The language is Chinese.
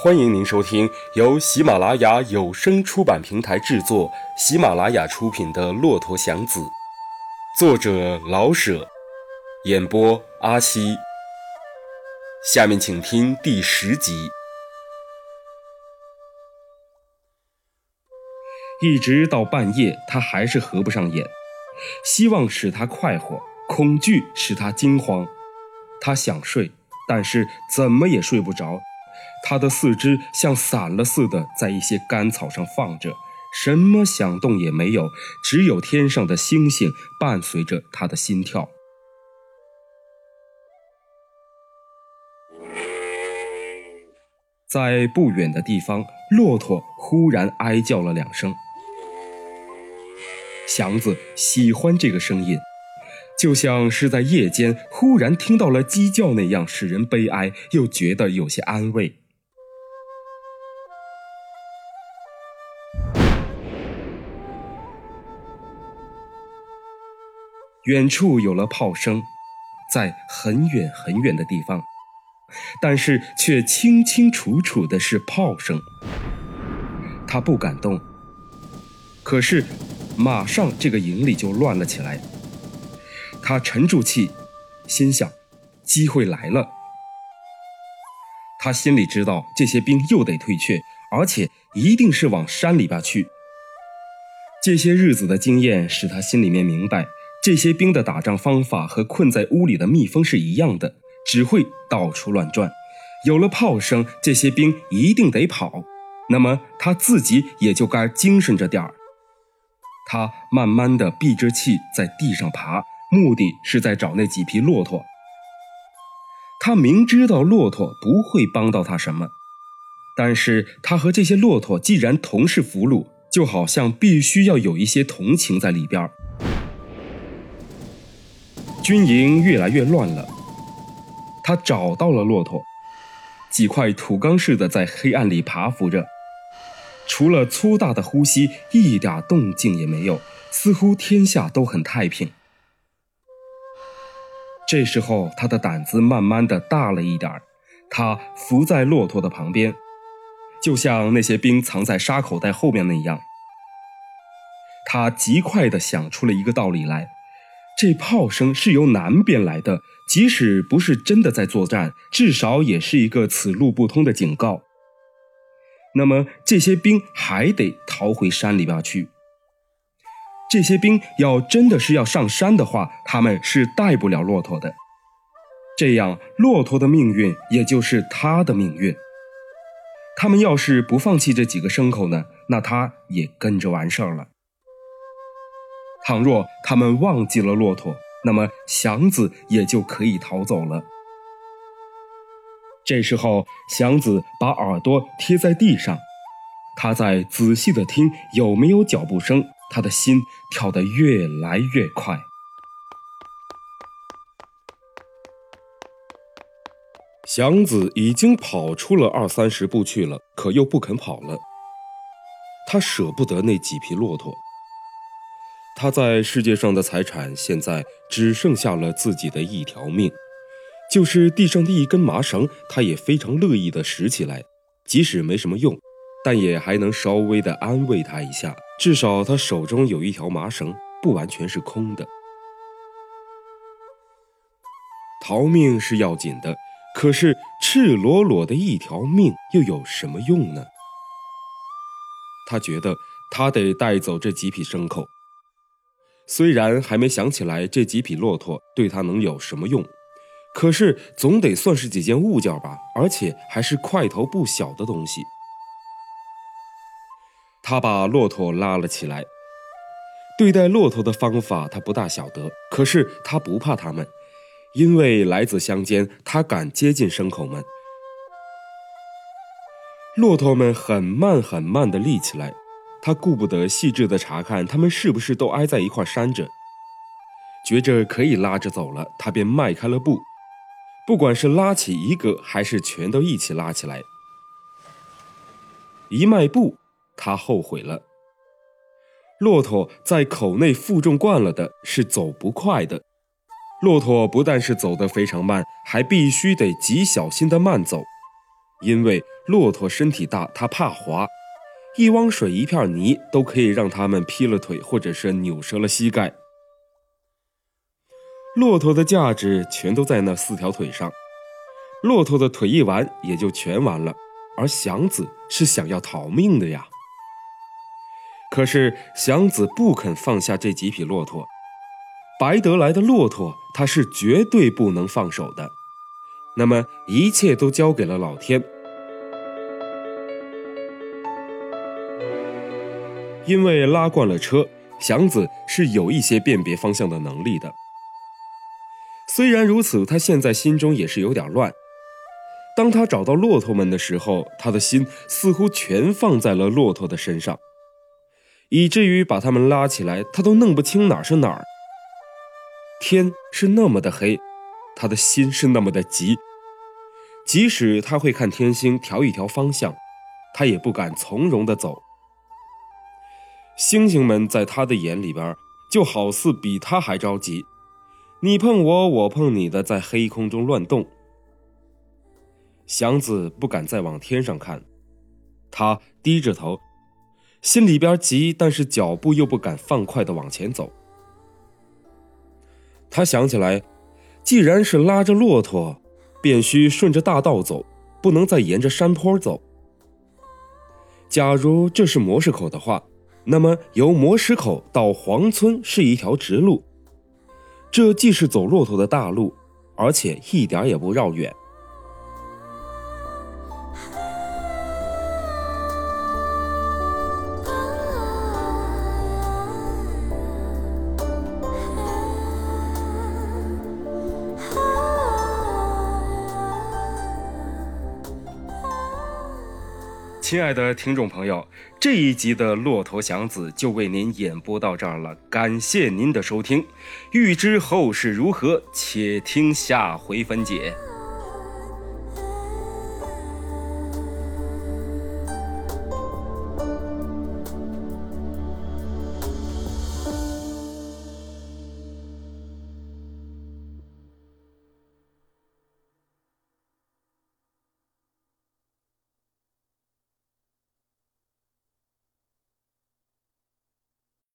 欢迎您收听由喜马拉雅有声出版平台制作、喜马拉雅出品的《骆驼祥子》，作者老舍，演播阿西。下面请听第十集。一直到半夜，他还是合不上眼。希望使他快活，恐惧使他惊慌。他想睡，但是怎么也睡不着。他的四肢像散了似的，在一些干草上放着，什么响动也没有，只有天上的星星伴随着他的心跳。在不远的地方，骆驼忽然哀叫了两声。祥子喜欢这个声音。就像是在夜间忽然听到了鸡叫那样，使人悲哀，又觉得有些安慰。远处有了炮声，在很远很远的地方，但是却清清楚楚的是炮声。他不敢动，可是马上这个营里就乱了起来。他沉住气，心想：机会来了。他心里知道，这些兵又得退却，而且一定是往山里边去。这些日子的经验使他心里面明白，这些兵的打仗方法和困在屋里的蜜蜂是一样的，只会到处乱转。有了炮声，这些兵一定得跑，那么他自己也就该精神着点儿。他慢慢的闭着气，在地上爬。目的是在找那几匹骆驼。他明知道骆驼不会帮到他什么，但是他和这些骆驼既然同是俘虏，就好像必须要有一些同情在里边儿。军营越来越乱了，他找到了骆驼，几块土缸似的在黑暗里爬浮着，除了粗大的呼吸，一点动静也没有，似乎天下都很太平。这时候，他的胆子慢慢的大了一点儿。他伏在骆驼的旁边，就像那些兵藏在沙口袋后面那样。他极快的想出了一个道理来：这炮声是由南边来的，即使不是真的在作战，至少也是一个此路不通的警告。那么，这些兵还得逃回山里边去。这些兵要真的是要上山的话，他们是带不了骆驼的。这样，骆驼的命运也就是他的命运。他们要是不放弃这几个牲口呢，那他也跟着完事儿了。倘若他们忘记了骆驼，那么祥子也就可以逃走了。这时候，祥子把耳朵贴在地上，他在仔细的听有没有脚步声。他的心跳得越来越快。祥子已经跑出了二三十步去了，可又不肯跑了。他舍不得那几匹骆驼。他在世界上的财产现在只剩下了自己的一条命，就是地上的一根麻绳，他也非常乐意的拾起来，即使没什么用，但也还能稍微的安慰他一下。至少他手中有一条麻绳，不完全是空的。逃命是要紧的，可是赤裸裸的一条命又有什么用呢？他觉得他得带走这几匹牲口，虽然还没想起来这几匹骆驼对他能有什么用，可是总得算是几件物件吧，而且还是块头不小的东西。他把骆驼拉了起来。对待骆驼的方法他不大晓得，可是他不怕他们，因为来自乡间，他敢接近牲口们。骆驼们很慢很慢地立起来，他顾不得细致地查看他们是不是都挨在一块扇着，觉着可以拉着走了，他便迈开了步。不管是拉起一个，还是全都一起拉起来，一迈步。他后悔了。骆驼在口内负重惯了的，是走不快的。骆驼不但是走得非常慢，还必须得极小心的慢走，因为骆驼身体大，它怕滑，一汪水、一片泥都可以让他们劈了腿，或者是扭折了膝盖。骆驼的价值全都在那四条腿上，骆驼的腿一完，也就全完了。而祥子是想要逃命的呀。可是祥子不肯放下这几匹骆驼，白得来的骆驼，他是绝对不能放手的。那么一切都交给了老天，因为拉惯了车，祥子是有一些辨别方向的能力的。虽然如此，他现在心中也是有点乱。当他找到骆驼们的时候，他的心似乎全放在了骆驼的身上，以至于把他们拉起来，他都弄不清哪是哪儿。天是那么的黑，他的心是那么的急。即使他会看天星调一调方向，他也不敢从容的走。星星们在他的眼里边，就好似比他还着急，你碰我，我碰你的，在黑空中乱动。祥子不敢再往天上看，他低着头，心里边急，但是脚步又不敢放快的往前走。他想起来，既然是拉着骆驼。便须顺着大道走，不能再沿着山坡走。假如这是模式口的话，那么由磨石口到黄村是一条直路，这既是走骆驼的大路，而且一点也不绕远。亲爱的听众朋友，这一集的《骆驼祥子》就为您演播到这儿了，感谢您的收听。欲知后事如何，且听下回分解。